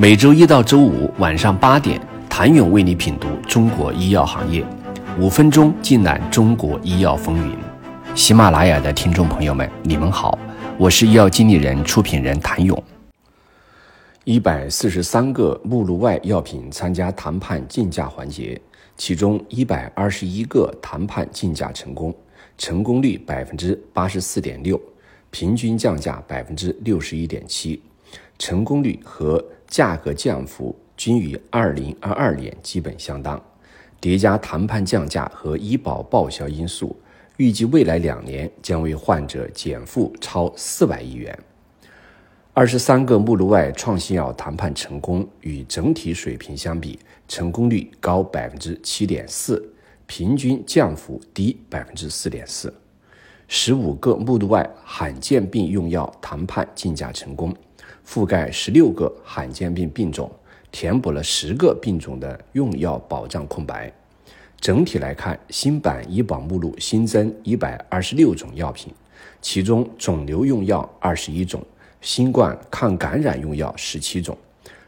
每周一到周五晚上八点，谭勇为你品读中国医药行业，五分钟尽览中国医药风云。喜马拉雅的听众朋友们，你们好，我是医药经理人、出品人谭勇。一百四十三个目录外药品参加谈判竞价环节，其中一百二十一个谈判竞价成功，成功率百分之八十四点六，平均降价百分之六十一点七，成功率和价格降幅均与二零二二年基本相当。叠加谈判降价和医保报销因素，预计未来两年将为患者减负超四百亿元。二十三个目录外创新药谈判成功，与整体水平相比，成功率高百分之七点四，平均降幅低百分之四点四。十五个目录外罕见病用药谈判竞价成功。覆盖十六个罕见病病种，填补了十个病种的用药保障空白。整体来看，新版医保目录新增一百二十六种药品，其中肿瘤用药二十一种，新冠抗感染用药十七种，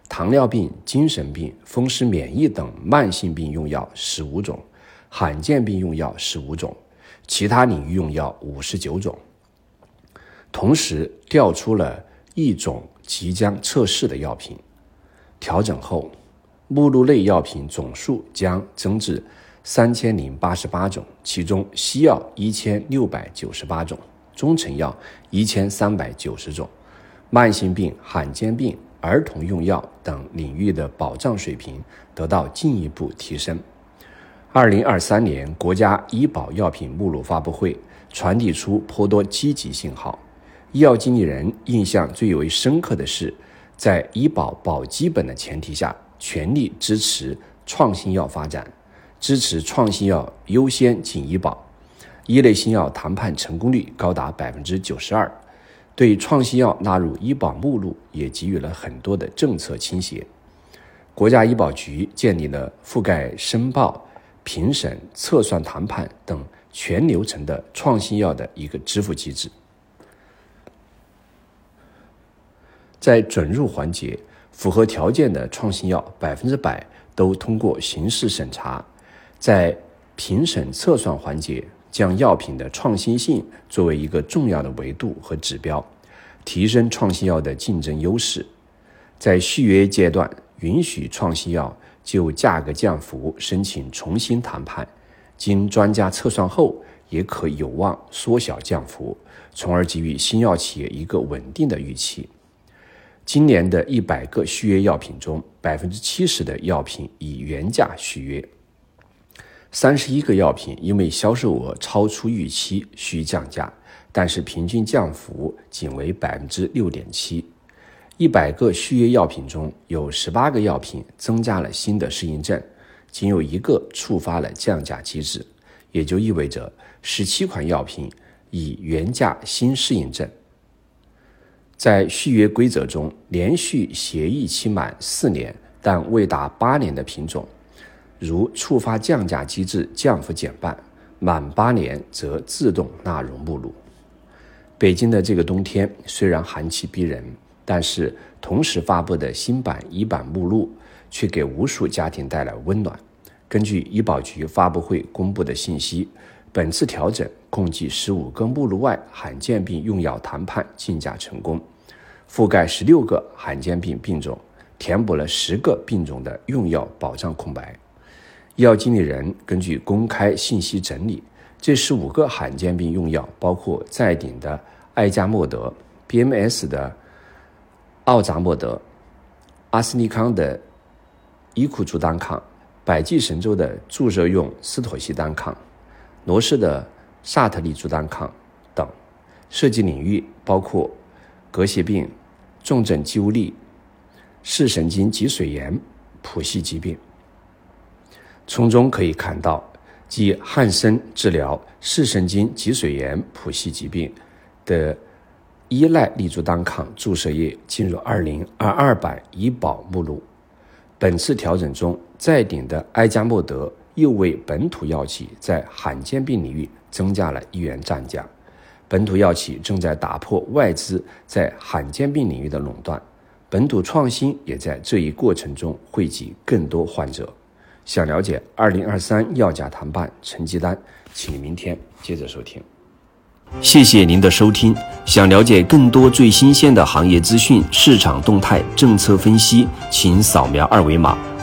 糖尿病、精神病、风湿免疫等慢性病用药十五种，罕见病用药十五种，其他领域用药五十九种。同时调出了一种。即将测试的药品调整后，目录内药品总数将增至三千零八十八种，其中西药一千六百九十八种，中成药一千三百九十种，慢性病、罕见病、儿童用药等领域的保障水平得到进一步提升。二零二三年国家医保药品目录发布会传递出颇多积极信号。医药经理人印象最为深刻的是，在医保保基本的前提下，全力支持创新药发展，支持创新药优先进医保，一类新药谈判成功率高达百分之九十二，对创新药纳入医保目录也给予了很多的政策倾斜。国家医保局建立了覆盖申报、评审、测算、谈判等全流程的创新药的一个支付机制。在准入环节，符合条件的创新药百分之百都通过形式审查；在评审测算环节，将药品的创新性作为一个重要的维度和指标，提升创新药的竞争优势；在续约阶段，允许创新药就价格降幅申请重新谈判，经专家测算后，也可有望缩小降幅，从而给予新药企业一个稳定的预期。今年的一百个续约药品中，百分之七十的药品以原价续约，三十一个药品因为销售额超出预期需降价，但是平均降幅仅为百分之六点七。一百个续约药品中有十八个药品增加了新的适应症，仅有一个触发了降价机制，也就意味着十七款药品以原价新适应症。在续约规则中，连续协议期满四年但未达八年的品种，如触发降价机制，降幅减半；满八年则自动纳入目录。北京的这个冬天虽然寒气逼人，但是同时发布的新版医保目录却给无数家庭带来温暖。根据医保局发布会公布的信息，本次调整共计十五个目录外罕见病用药谈判竞价成功。覆盖十六个罕见病病种，填补了十个病种的用药保障空白。医药经理人根据公开信息整理，这十五个罕见病用药包括在顶的艾加莫德、BMS 的奥扎莫德、阿斯利康的伊库珠单抗、百济神州的注射用司妥昔单抗、罗氏的萨特利珠单抗等。涉及领域包括革血病。重症肌无力、视神经脊髓炎、谱系疾病，从中可以看到，继汉森治疗视神经脊髓炎谱系疾病的依赖利珠单抗注射液进入二零二二版医保目录。本次调整中，在顶的埃加莫德又为本土药企在罕见病领域增加了一员战将。本土药企正在打破外资在罕见病领域的垄断，本土创新也在这一过程中惠及更多患者。想了解二零二三药价谈判成绩单，请明天接着收听。谢谢您的收听。想了解更多最新鲜的行业资讯、市场动态、政策分析，请扫描二维码